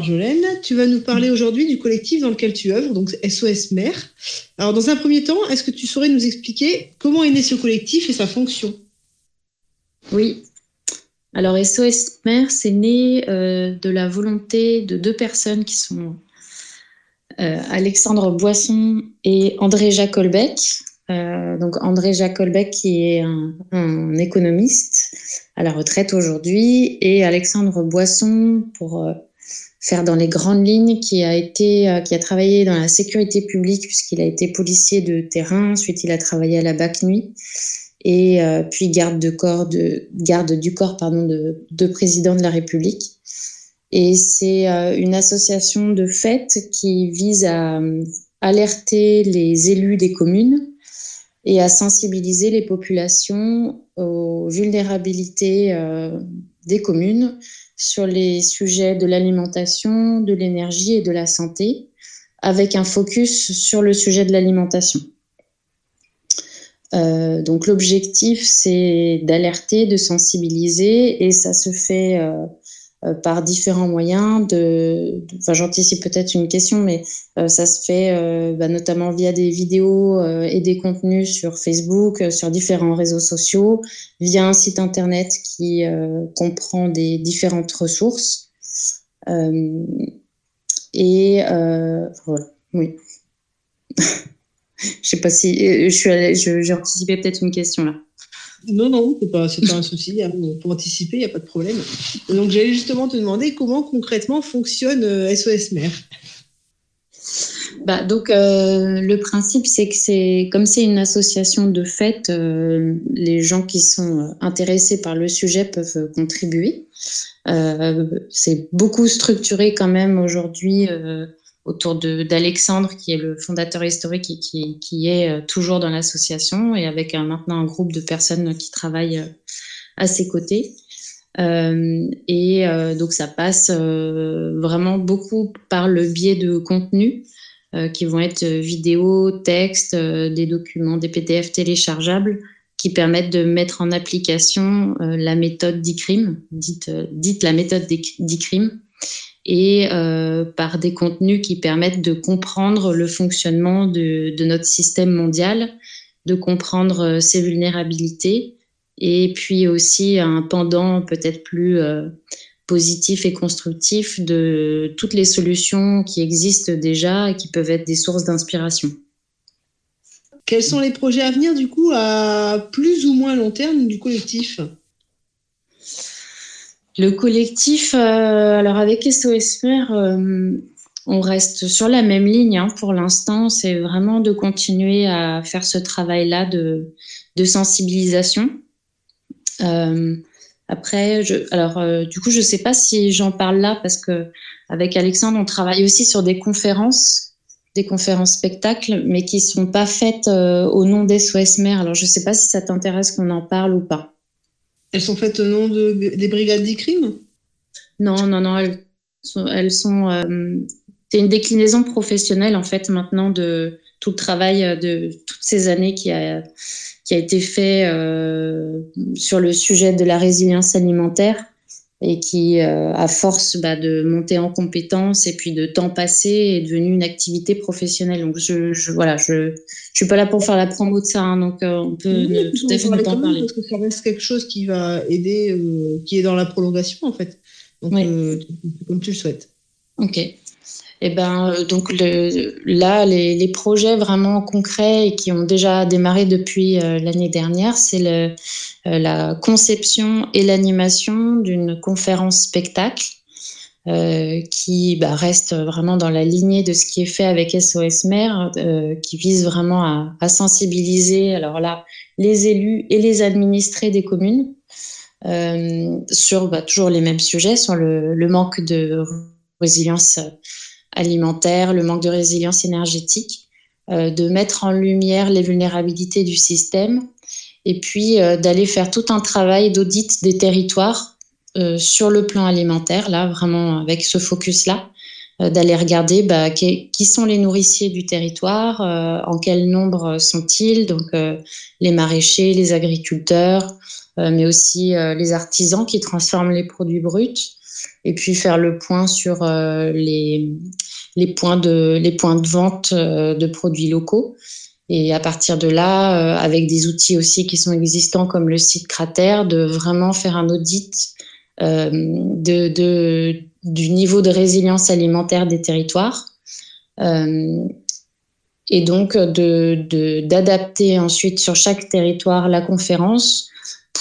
Marjolaine. Tu vas nous parler aujourd'hui du collectif dans lequel tu œuvres, donc SOS Mère. Alors, dans un premier temps, est-ce que tu saurais nous expliquer comment est né ce collectif et sa fonction? Oui. Alors, SOS Mère, c'est né euh, de la volonté de deux personnes qui sont euh, Alexandre Boisson et André Jacolbec. Euh, donc André Jacolbec qui est un, économiste à la retraite aujourd'hui et Alexandre Boisson pour euh, faire dans les grandes lignes qui a été qui a travaillé dans la sécurité publique puisqu'il a été policier de terrain ensuite il a travaillé à la BAC nuit et puis garde du corps pardon de, de président de la République. Et c'est euh, une association de fêtes qui vise à euh, alerter les élus des communes et à sensibiliser les populations aux vulnérabilités euh, des communes sur les sujets de l'alimentation, de l'énergie et de la santé, avec un focus sur le sujet de l'alimentation. Euh, donc l'objectif, c'est d'alerter, de sensibiliser, et ça se fait euh, par différents moyens. De, enfin, j'anticipe peut-être une question, mais euh, ça se fait euh, bah, notamment via des vidéos et des contenus sur Facebook, sur différents réseaux sociaux, via un site internet qui comprend des différentes ressources. et voilà, oui. Je sais pas si je suis, j'ai anticipé peut-être une question là. Non, non, c'est pas, pas un souci. Hein. Pour anticiper, il n'y a pas de problème. Donc, j'allais justement te demander comment concrètement fonctionne SOS euh, Mère. Bah, donc, euh, le principe, c'est que c'est comme c'est une association de fête, euh, les gens qui sont intéressés par le sujet peuvent contribuer. c'est beaucoup structuré quand même aujourd'hui autour d'Alexandre, qui est le fondateur historique et qui, est euh, toujours dans l'association, et avec un, maintenant un groupe de personnes qui travaillent euh, à ses côtés. Euh, et euh, donc ça passe euh, vraiment beaucoup par le biais de contenus qui vont être vidéos, textes, des documents, des PDF téléchargeables qui permettent de mettre en application la méthode d'ICRIM, dite, dite la méthode d'ICRIM, et euh, par des contenus qui permettent de comprendre le fonctionnement de, de notre système mondial, de comprendre euh, ses vulnérabilités et puis aussi un pendant peut-être plus euh, positif et constructif de toutes les solutions qui existent déjà et qui peuvent être des sources d'inspiration. Quels sont les projets à venir du coup à plus ou moins long terme du collectif? Le collectif, euh, alors avec SOS Mère, euh, on reste sur la même ligne hein, pour l'instant. C'est vraiment de continuer à faire ce travail-là de, sensibilisation. Euh, après, je, alors du coup, je ne sais pas si j'en parle là parce que avec Alexandre, on travaille aussi sur des conférences, des conférences spectacles, mais qui ne sont pas faites au nom d'SOS Mère. Alors, je ne sais pas si ça t'intéresse qu'on en parle ou pas. Elles sont faites au nom de, des brigades d'e-crime Non, non, non. Elles sont. Elles sont euh, c'est une déclinaison professionnelle, en fait, maintenant, de tout le travail de toutes ces années qui a, qui a été fait euh, sur le sujet de la résilience alimentaire et qui, euh, à force bah, de monter en compétences et puis de temps passé, est devenue une activité professionnelle. Donc, je, je voilà, je, je suis pas là pour faire la promo de ça, hein, donc euh, on peut tout à fait en parler. Parce que ça reste quelque chose qui va aider, euh, qui est dans la prolongation en fait. Donc, comme tu le souhaites. Ok. Et eh ben, donc le, là, les, les, projets vraiment concrets et qui ont déjà démarré depuis l'année dernière, c'est euh, la conception et l'animation d'une conférence spectacle euh, qui bah, reste vraiment dans la lignée de ce qui est fait avec SOS Mère, euh, qui vise vraiment à, à, sensibiliser, alors là, les élus et les administrés des communes euh, sur bah, toujours les mêmes sujets, sur le, le, manque de résilience alimentaire, le manque de résilience énergétique, euh, de mettre en lumière les vulnérabilités du système et puis euh, d'aller faire tout un travail d'audit des territoires euh, sur le plan alimentaire, là, vraiment avec ce focus-là, euh, d'aller regarder bah, qui, qui, sont les nourriciers du territoire, en quel nombre sont-ils, donc les maraîchers, les agriculteurs, mais aussi les artisans qui transforment les produits bruts. Et puis faire le point sur les, les, points de, les points de vente de produits locaux. Et à partir de là, avec des outils aussi qui sont existants comme le site Cratère, de vraiment faire un audit de, de, du niveau de résilience alimentaire des territoires. Euh, et donc d'adapter de, ensuite sur chaque territoire la conférence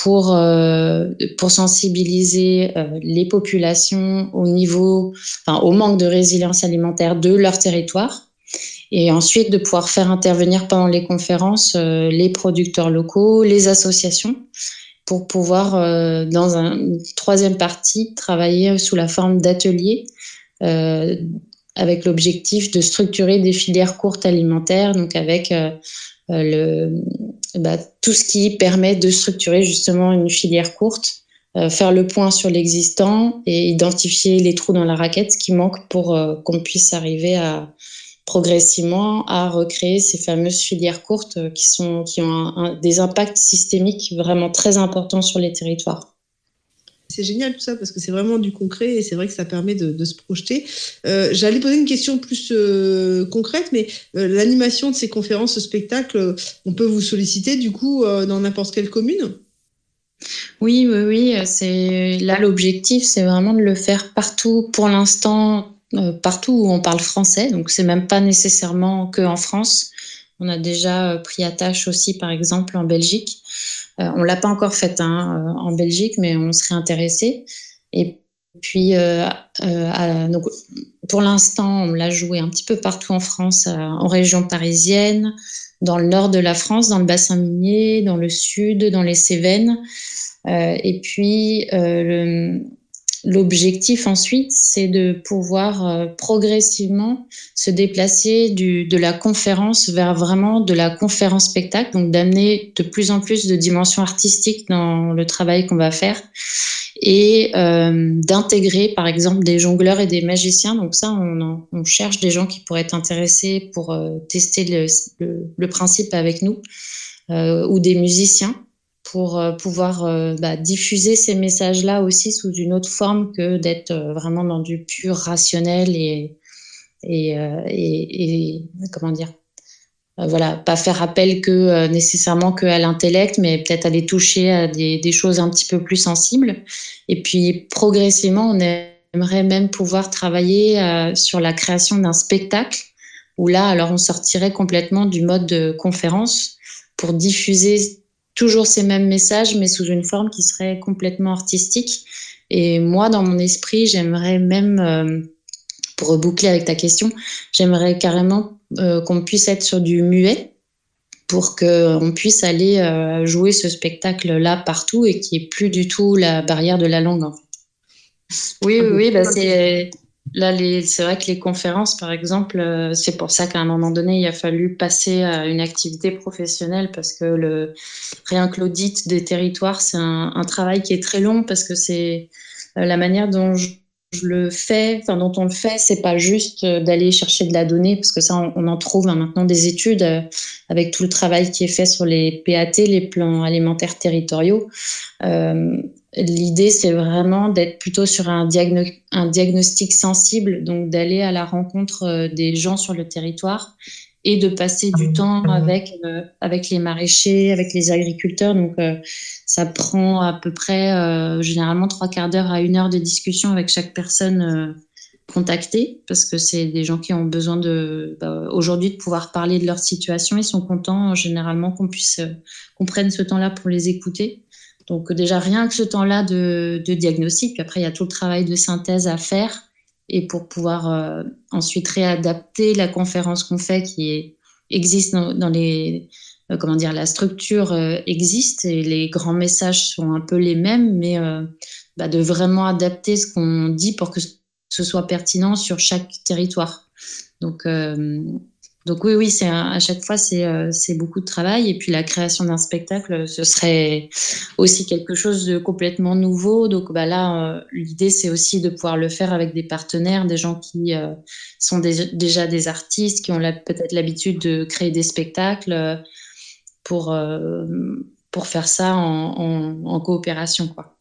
pour, euh, pour sensibiliser euh, les populations au niveau, enfin, au manque de résilience alimentaire de leur territoire. Et ensuite de pouvoir faire intervenir pendant les conférences euh, les producteurs locaux, les associations, pour pouvoir, dans un, une troisième partie, travailler sous la forme d'ateliers avec l'objectif de structurer des filières courtes alimentaires, donc avec euh, euh, le, bah, tout ce qui permet de structurer justement une filière courte, euh, faire le point sur l'existant et identifier les trous dans la raquette, ce qui manque pour qu'on puisse arriver à progressivement à recréer ces fameuses filières courtes qui, sont, qui ont des impacts systémiques vraiment très importants sur les territoires. C'est génial tout ça parce que c'est vraiment du concret et c'est vrai que ça permet de, se projeter. Euh, j'allais poser une question plus euh, concrète, mais euh, l'animation de ces conférences, ce spectacle, on peut vous solliciter du coup dans n'importe quelle commune? Oui, oui, oui. Là l'objectif, c'est vraiment de le faire partout. Pour l'instant, partout où on parle français, donc c'est même pas nécessairement que en France. On a déjà pris attache aussi, par exemple, en Belgique. Euh, on l'a pas encore fait hein, euh, en Belgique, mais on serait intéressé. Et puis, euh, donc, pour l'instant, on l'a joué un petit peu partout en France, en région parisienne, dans le nord de la France, dans le bassin minier, dans le sud, dans les Cévennes. et puis, L'objectif ensuite, c'est de pouvoir euh, progressivement se déplacer du, de la conférence vers vraiment de la conférence spectacle, donc d'amener de plus en plus de dimensions artistiques dans le travail qu'on va faire et euh, d'intégrer par exemple des jongleurs et des magiciens. Donc ça, on, on cherche des gens qui pourraient être intéressés pour euh, tester le, le, le, principe avec nous euh, ou des musiciens pour euh, pouvoir euh, bah, diffuser ces messages-là aussi sous une autre forme que d'être euh, vraiment dans du pur rationnel et, et, et, comment dire voilà, pas faire appel que nécessairement que à l'intellect, mais peut-être aller toucher à des, choses un petit peu plus sensibles. Et puis progressivement, on aimerait même pouvoir travailler sur la création d'un spectacle où là, alors on sortirait complètement du mode de conférence pour diffuser toujours ces mêmes messages, mais sous une forme qui serait complètement artistique. Et moi, dans mon esprit, j'aimerais même, euh, pour reboucler avec ta question, j'aimerais carrément euh, qu'on puisse être sur du muet pour qu'on puisse aller euh, jouer ce spectacle-là partout et qu'il n'y ait plus du tout la barrière de la langue. Oui, oui, oui bah c'est Là, c'est vrai que les conférences, par exemple, euh, c'est pour ça qu'à un moment donné, il a fallu passer à une activité professionnelle parce que le, rien des territoires, c'est un, un, travail qui est très long parce que c'est euh, la manière dont je, le fais, enfin, dont on le fait, c'est pas juste euh, d'aller chercher de la donnée parce que ça, on, en trouve hein, maintenant des études avec tout le travail qui est fait sur les PAT, les plans alimentaires territoriaux. Euh, L'idée, c'est vraiment d'être plutôt sur un, diagnostic sensible, donc d'aller à la rencontre euh, des gens sur le territoire et de passer du temps avec, euh, avec les maraîchers, avec les agriculteurs. Donc, euh, ça prend à peu près généralement trois quarts d'heure à une heure de discussion avec chaque personne contactée, parce que c'est des gens qui ont besoin de bah, aujourd'hui de pouvoir parler de leur situation. Ils sont contents généralement qu'on puisse qu'on prenne ce temps-là pour les écouter. Donc déjà rien que ce temps-là de, diagnostic, puis après il y a tout le travail de synthèse à faire et pour pouvoir euh, ensuite réadapter la conférence qu'on fait qui existe dans, les euh, comment dire la structure euh, existe et les grands messages sont un peu les mêmes, mais bah, de vraiment adapter ce qu'on dit pour que ce soit pertinent sur chaque territoire. Donc donc oui, oui, c'est à chaque fois euh, c'est beaucoup de travail et puis la création d'un spectacle, ce serait aussi quelque chose de complètement nouveau. Donc bah là, euh, l'idée c'est aussi de pouvoir le faire avec des partenaires, des gens qui euh, sont déjà des artistes, qui ont peut-être l'habitude de créer des spectacles pour pour faire ça en, coopération quoi.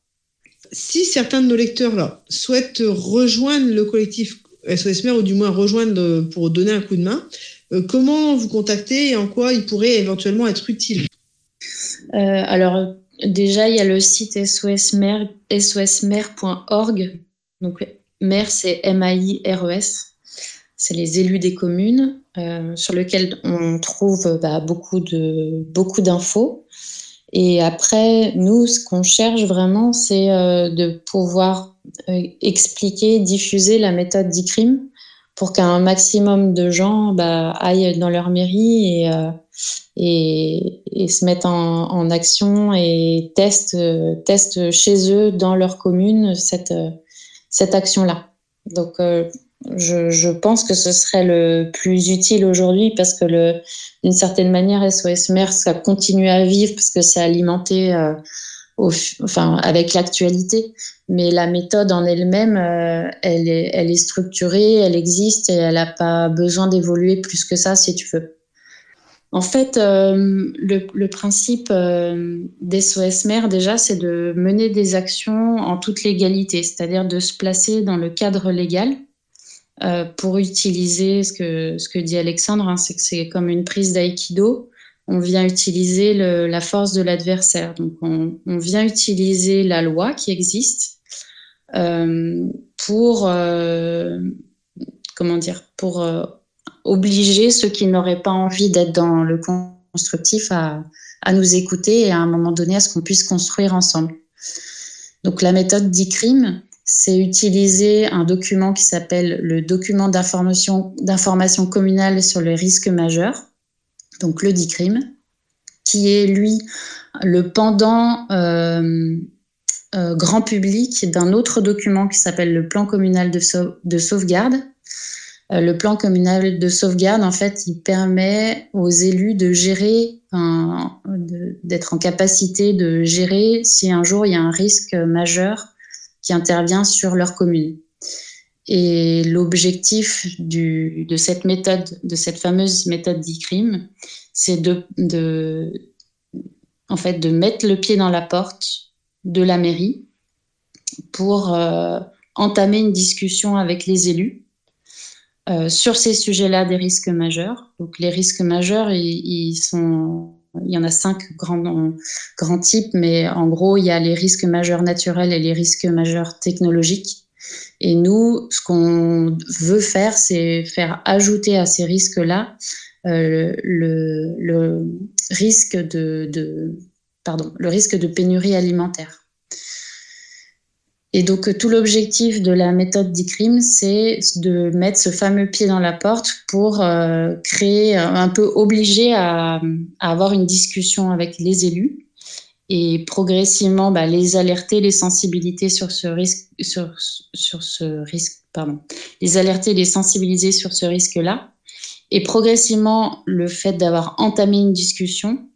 si certains de nos lecteurs là souhaitent rejoindre le collectif SOS ou du moins rejoindre pour donner un coup de main, comment vous contacter et en quoi ils pourraient éventuellement être utiles Alors déjà, il y a le site SOSmer, sosmer.org. Donc, maire, c'est M-A-I-R-E-S. C'est les élus des communes, euh, sur lequel on trouve bah, beaucoup de beaucoup d'infos. Et après, nous, ce qu'on cherche vraiment, c'est euh, de pouvoir euh, expliquer, diffuser la méthode d'ICRIM pour qu'un maximum de gens bah, aillent dans leur mairie et, euh, et, et, se mettent en, en action et testent, testent chez eux, dans leur commune, cette, cette action-là. Donc, je, je, pense que ce serait le plus utile aujourd'hui parce que d'une certaine manière, SOS Mer, ça continue à vivre parce que c'est alimenté euh, enfin, avec l'actualité. Mais la méthode en elle-même, euh, elle, est, structurée, elle existe et elle n'a pas besoin d'évoluer plus que ça, si tu veux. En fait, euh, le, principe euh, d'SOS Mer, déjà, c'est de mener des actions en toute légalité, c'est-à-dire de se placer dans le cadre légal euh, pour utiliser ce que, ce que dit Alexandre, hein, c'est que c'est comme une prise d'aïkido. On vient utiliser le, la force de l'adversaire. Donc, on, on, vient utiliser la loi qui existe euh, pour, euh, comment dire, pour euh, obliger ceux qui n'auraient pas envie d'être dans le constructif à, à nous écouter et à un moment donné à ce qu'on puisse construire ensemble. Donc, la méthode d'ICRIM, c'est utiliser un document qui s'appelle le document d'information, communale sur les risques majeurs, donc le DICRIM, qui est lui le pendant euh, euh, grand public d'un autre document qui s'appelle le plan communal de sauvegarde. Euh, le plan communal de sauvegarde, en fait, il permet aux élus de gérer, d'être en capacité de gérer si un jour il y a un risque majeur qui intervient sur leur commune. Et l'objectif de cette méthode, de cette fameuse méthode d'ICRIM, c'est de, en fait, de mettre le pied dans la porte de la mairie pour euh, entamer une discussion avec les élus euh, sur ces sujets-là des risques majeurs. Donc les risques majeurs, ils sont il y en a cinq grands, grands types, mais en gros, il y a les risques majeurs naturels et les risques majeurs technologiques. Et nous, ce qu'on veut faire, c'est faire ajouter à ces risques-là euh, le, risque de, pardon, le risque de pénurie alimentaire. Et donc, tout l'objectif de la méthode d'ICRIM, c'est de mettre ce fameux pied dans la porte pour euh, créer, un peu obliger à, avoir une discussion avec les élus et progressivement bah, les alerter, les sensibiliser sur ce risque, sur, sur ce risque, pardon, les alerter, les sensibiliser sur ce risque-là. Et progressivement, le fait d'avoir entamé une discussion,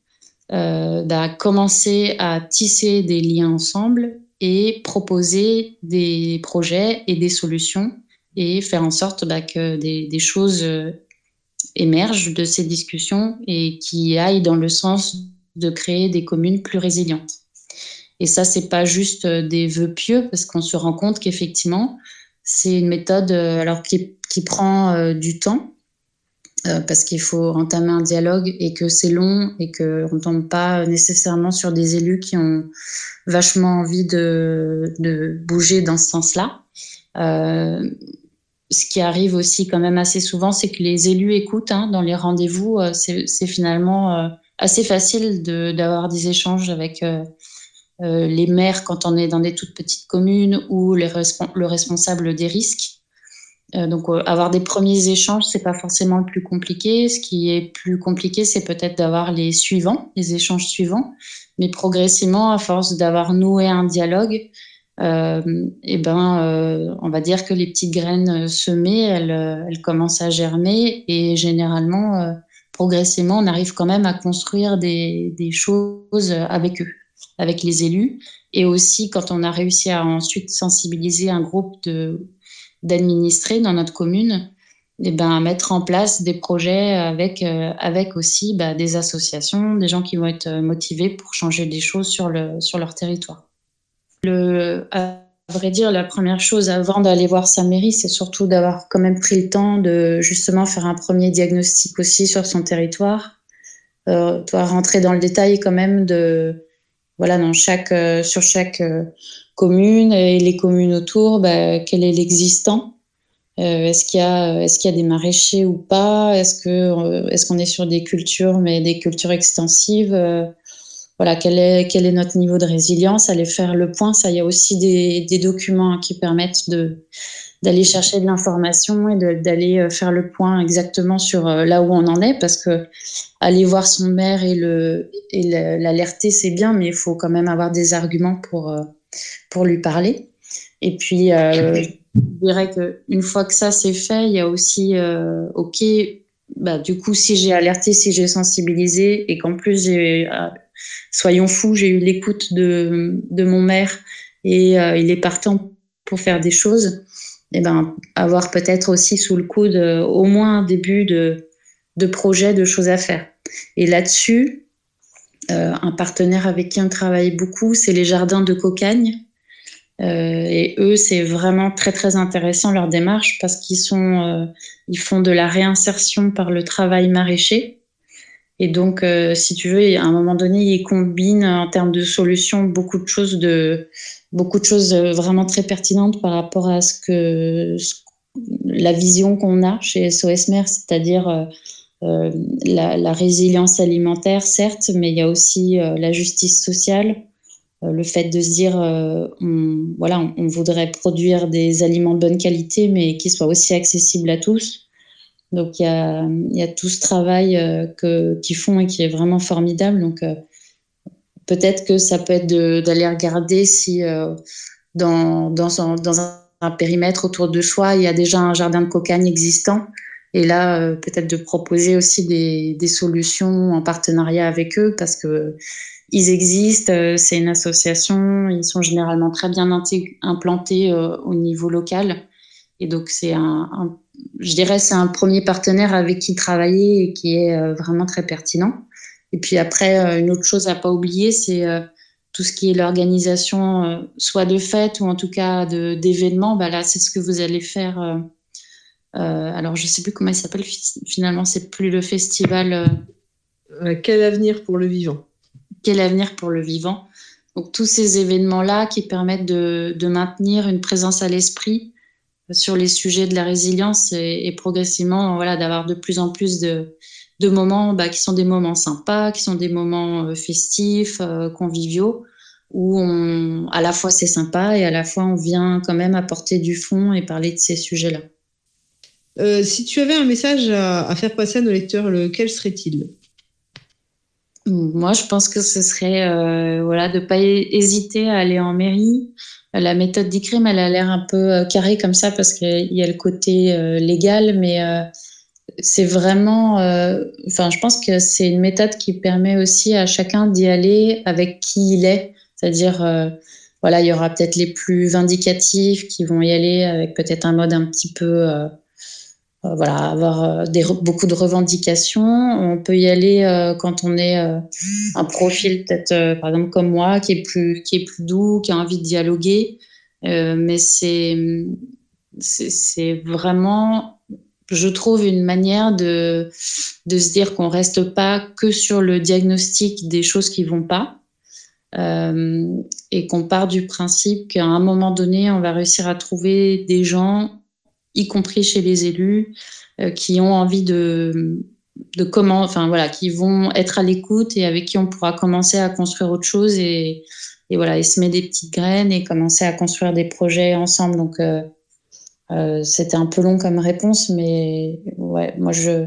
euh, d'a commencé à tisser des liens ensemble et proposer des projets et des solutions et faire en sorte bah, que des, des, choses euh, émergent de ces discussions et qui aillent dans le sens de créer des communes plus résilientes. Et ça, c'est pas juste euh, des vœux pieux, parce qu'on se rend compte qu'effectivement, c'est une méthode euh, alors qui, qui prend du temps, euh, parce qu'il faut entamer un dialogue et que c'est long et qu'on ne tombe pas nécessairement sur des élus qui ont vachement envie de, de bouger dans ce sens-là. Euh, ce qui arrive aussi quand même assez souvent, c'est que les élus écoutent hein, dans les rendez-vous. Euh, c'est finalement euh, assez facile d'avoir de, des échanges avec euh, euh, les maires quand on est dans des toutes petites communes ou les le responsable des risques. Euh, donc avoir des premiers échanges, c'est pas forcément le plus compliqué. Ce qui est plus compliqué, c'est peut-être d'avoir les suivants, les échanges suivants. Mais progressivement, à force d'avoir noué un dialogue, et eh ben, on va dire que les petites graines semées, elles, elles commencent à germer et généralement, progressivement, on arrive quand même à construire des, choses avec eux, avec les élus. Et aussi, quand on a réussi à ensuite sensibiliser un groupe de d'administrer dans notre commune, eh ben, mettre en place des projets avec, euh, avec aussi bah, des associations, des gens qui vont être motivés pour changer des choses sur, le, sur leur territoire. le, à vrai dire, la première chose avant d'aller voir sa mairie, c'est surtout d'avoir quand même pris le temps de justement faire un premier diagnostic aussi sur son territoire. Euh, doit rentrer dans le détail quand même de voilà dans chaque euh, sur chaque euh, commune et les communes autour, bah, quel est l'existant? Euh, Est-ce qu'il y a est-ce qu'il y a des maraîchers ou pas? Est-ce que est-ce qu'on est sur des cultures mais des cultures extensives? Voilà, quel est, quel est notre niveau de résilience, aller faire le point. Ça, il y a aussi des, des documents qui permettent de, d'aller chercher de l'information et d'aller euh, faire le point exactement sur euh, là où on en est, parce que aller voir son maire et le et l'alerter, c'est bien, mais il faut quand même avoir des arguments pour, euh, pour lui parler. Et puis, je dirais qu'une fois que ça c'est fait, il y a aussi, OK, bah, du coup, si j'ai alerté, si j'ai sensibilisé et qu'en plus j'ai soyons fous, j'ai eu l'écoute de, mon maire et euh, il est partant pour faire des choses, et eh ben, avoir peut-être aussi sous le coude euh, au moins un début de, de projet, de choses à faire. Et là-dessus, euh, un partenaire avec qui on travaille beaucoup, c'est les jardins de Cocagne. et eux, c'est vraiment très très intéressant leur démarche parce qu'ils sont, ils font de la réinsertion par le travail maraîcher. Et donc, euh, si tu veux, à un moment donné, il combine en termes de solutions beaucoup de choses, beaucoup de choses euh, vraiment très pertinentes par rapport à ce que la vision qu'on a chez SOS Mer, c'est-à-dire euh, la, résilience alimentaire, certes, mais il y a aussi la justice sociale, le fait de se dire, on, voilà, on voudrait produire des aliments de bonne qualité, mais qui soient aussi accessibles à tous. Donc il y a, y a, tout ce travail euh, que, qu'ils font et qui est vraiment formidable. Donc euh, peut-être que ça peut être d'aller regarder si euh, dans, dans, un, dans un, périmètre autour de soi, il y a déjà un jardin de cocagne existant. Et là, peut-être de proposer aussi des, des, solutions en partenariat avec eux parce que ils existent, c'est une association, ils sont généralement très bien implantés au niveau local. Et donc, c'est un, un je dirais, c'est un premier partenaire avec qui travailler et qui est euh, vraiment très pertinent. Et puis après, euh, une autre chose à pas oublier, c'est euh, tout ce qui est l'organisation, soit de fêtes ou en tout cas d'événements. Bah là, c'est ce que vous allez faire. alors, je sais plus comment il s'appelle. Finalement, c'est plus le festival. quel avenir pour le vivant? Quel avenir pour le vivant? Donc, tous ces événements-là qui permettent de, de maintenir une présence à l'esprit sur les sujets de la résilience et, progressivement voilà d'avoir de plus en plus de, de moments bah, qui sont des moments sympas, qui sont des moments euh, festifs, euh, conviviaux, où on, à la fois c'est sympa et à la fois on vient quand même apporter du fond et parler de ces sujets-là. Euh, si tu avais un message à, faire passer à nos lecteurs, lequel serait-il? Moi, je pense que ce serait voilà de pas hésiter à aller en mairie, la méthode d'ICRIM, elle a l'air un peu euh, carrée comme ça parce qu'il y a le côté euh, légal, mais euh, c'est vraiment, enfin, je pense que c'est une méthode qui permet aussi à chacun d'y aller avec qui il est. C'est-à-dire, voilà, il y aura peut-être les plus vindicatifs qui vont y aller avec peut-être un mode un petit peu euh, voilà, avoir euh, des, beaucoup de revendications. On peut y aller euh, quand on est un profil peut-être, par exemple comme moi, qui est plus qui est plus doux, qui a envie de dialoguer. mais c'est c'est vraiment, je trouve, une manière de de se dire qu'on reste pas que sur le diagnostic des choses qui vont pas. et qu'on part du principe qu'à un moment donné, on va réussir à trouver des gens y compris chez les élus, euh, qui ont envie de, de comment, enfin voilà, qui vont être à l'écoute et avec qui on pourra commencer à construire autre chose et, et voilà, et semer des petites graines et commencer à construire des projets ensemble. Donc euh, euh, c'était un peu long comme réponse, mais ouais, moi je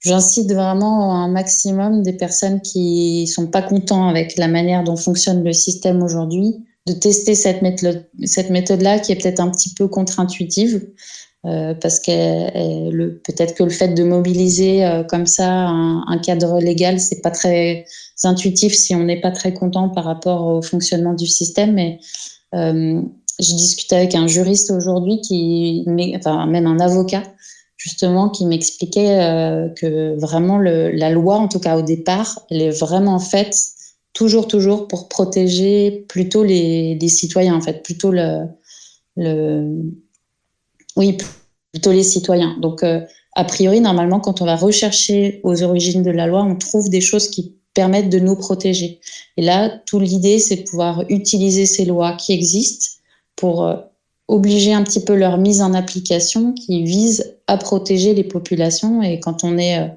j'incite vraiment un maximum des personnes qui sont pas contents avec la manière dont fonctionne le système aujourd'hui de tester cette méthode cette méthode là qui est peut-être un petit peu contre-intuitive euh, parce que peut-être que le fait de mobiliser euh, comme ça un, cadre légal, c'est pas très intuitif si on n'est pas très content par rapport au fonctionnement du système. Mais euh, j'ai discuté avec un juriste aujourd'hui qui, enfin même un avocat justement, qui m'expliquait que vraiment le, la loi, en tout cas au départ, elle est vraiment faite toujours, toujours pour protéger plutôt les, les citoyens, en fait, plutôt le, le, oui, plutôt les citoyens. Donc, euh, a priori, normalement, quand on va rechercher aux origines de la loi, on trouve des choses qui permettent de nous protéger. Et là, toute l'idée, c'est de pouvoir utiliser ces lois qui existent pour euh, obliger un petit peu leur mise en application qui vise à protéger les populations. Et quand on est, euh,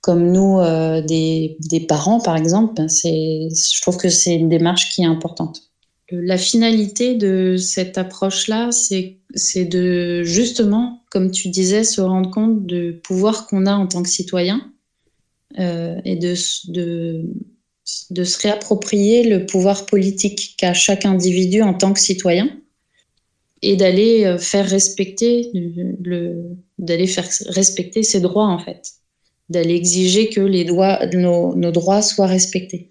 comme nous, des, des, parents, par exemple, ben je trouve que c'est une démarche qui est importante. La finalité de cette approche-là, c'est de justement, comme tu disais, se rendre compte du pouvoir qu'on a en tant que citoyen euh, et de, se réapproprier le pouvoir politique qu'a chaque individu en tant que citoyen et d'aller euh, faire respecter respecter ses droits en fait, d'aller exiger que nos droits soient respectés.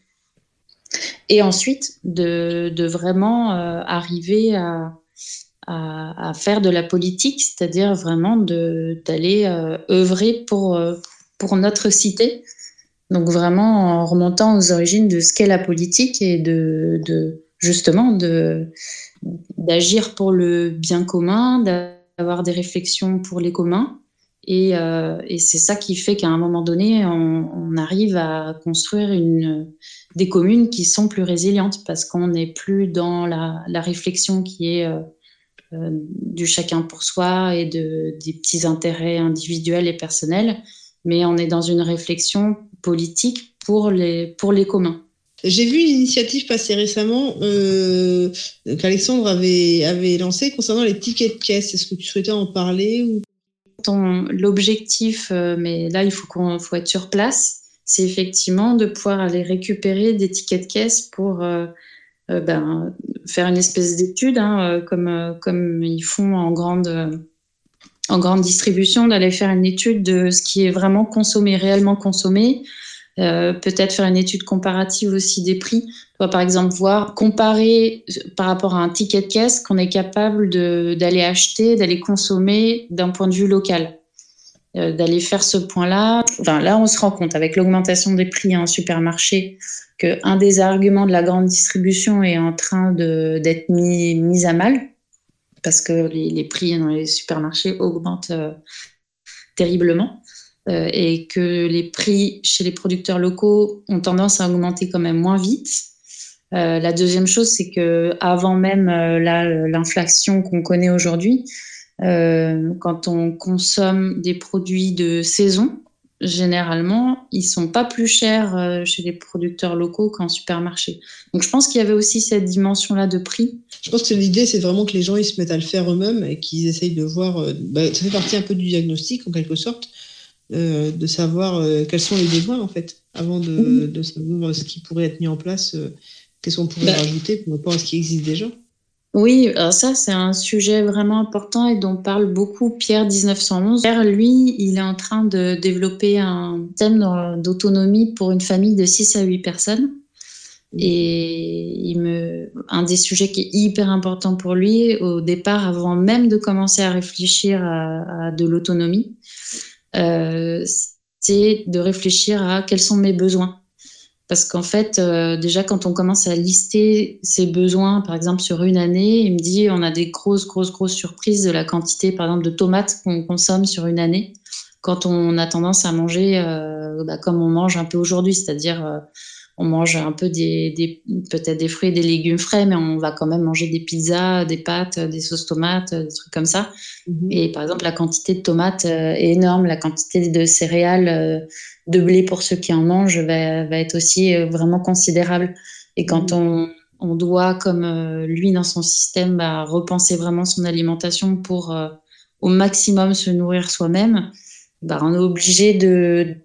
Et ensuite, de, vraiment euh, arriver à, faire de la politique, c'est-à-dire vraiment d'aller euh, œuvrer pour, euh, pour notre cité. Donc vraiment en remontant aux origines de ce qu'est la politique et de, justement d'agir pour le bien commun, d'avoir des réflexions pour les communs. Et, euh, et c'est ça qui fait qu'à un moment donné, on, arrive à construire des communes qui sont plus résilientes parce qu'on n'est plus dans la, réflexion qui est euh, euh, du chacun pour soi et de, des petits intérêts individuels et personnels, mais on est dans une réflexion politique pour les, pour les communs. J'ai vu une initiative passer récemment qu'Alexandre avait, avait lancée concernant les tickets de caisse. Est-ce que tu souhaitais en parler ou... L'objectif, euh, mais là il faut, qu'on faut être sur place, c'est effectivement de pouvoir aller récupérer des tickets de caisse pour euh, euh, ben, faire une espèce d'étude, hein, comme, comme ils font en grande, en grande distribution, d'aller faire une étude de ce qui est vraiment consommé, réellement consommé, peut-être faire une étude comparative aussi des prix. Par exemple voir, comparer par rapport à un ticket de caisse qu'on est capable d'aller acheter, d'aller consommer d'un point de vue local. Euh, d'aller faire ce point-là. Là, on se rend compte avec l'augmentation des prix en supermarché que un des arguments de la grande distribution est en train d'être mis, à mal parce que les, prix dans les supermarchés augmentent euh, terriblement euh, et que les prix chez les producteurs locaux ont tendance à augmenter quand même moins vite. Euh, la deuxième chose, c'est que avant même euh, l'inflation qu'on connaît aujourd'hui, euh, quand on consomme des produits de saison, généralement, ils sont pas plus chers chez les producteurs locaux qu'en supermarché. Donc je pense qu'il y avait aussi cette dimension-là de prix. Je pense que l'idée, c'est vraiment que les gens ils se mettent à le faire eux-mêmes et qu'ils essayent de voir. Bah, ça fait partie un peu du diagnostic en quelque sorte, euh, de savoir euh, quels sont les besoins en fait, avant de, de savoir ce qui pourrait être mis en place, euh, qu'est-ce qu'on pourrait bah, rajouter par rapport à ce qui existe déjà? Oui, alors ça c'est un sujet vraiment important et dont parle beaucoup Pierre 1911. Pierre, lui, il est en train de développer un thème d'autonomie pour une famille de 6 à 8 personnes. Et il me, un des sujets qui est hyper important pour lui au départ, avant même de commencer à réfléchir à, à de l'autonomie, euh, c'est de réfléchir à quels sont mes besoins. Parce qu'en fait, euh, déjà, quand on commence à lister ses besoins, par exemple, sur une année, il me dit on a des grosses, grosses, grosses surprises de la quantité, par exemple, de tomates qu'on consomme sur une année, quand on a tendance à manger euh, bah, comme on mange un peu aujourd'hui, c'est-à-dire euh, on mange un peu des, des peut-être des fruits et des légumes frais, mais on va quand même manger des pizzas, des pâtes, des sauces tomates, des trucs comme ça. Mmh. Et par exemple, la quantité de tomates euh, est énorme, la quantité de céréales euh, de blé pour ceux qui en mangent va, va être aussi euh, vraiment considérable. Et quand mmh. on, on, doit, comme lui dans son système, bah, repenser vraiment son alimentation pour au maximum se nourrir soi-même, bah, on est obligé de,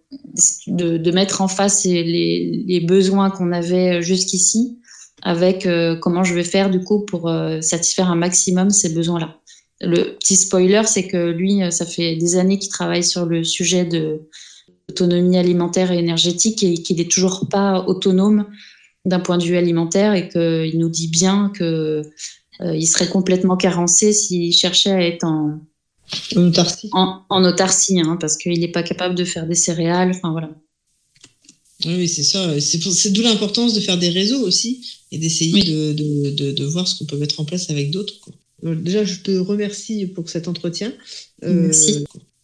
de, mettre en face les, besoins qu'on avait jusqu'ici avec euh, comment je vais faire du coup pour euh, satisfaire un maximum ces besoins-là. Le petit spoiler, c'est que lui, ça fait des années qu'il travaille sur le sujet de l'autonomie alimentaire et énergétique et qu'il n'est toujours pas autonome d'un point de vue alimentaire et qu'il nous dit bien qu'il euh, serait complètement carencé s'il cherchait à être en, en autarcie. En, en autarcie, hein, parce qu'il n'est pas capable de faire des céréales. Enfin voilà. Oui, c'est ça. C'est d'où l'importance de faire des réseaux aussi et d'essayer de, de, de, voir ce qu'on peut mettre en place avec d'autres. Déjà, je te remercie pour cet entretien. Merci.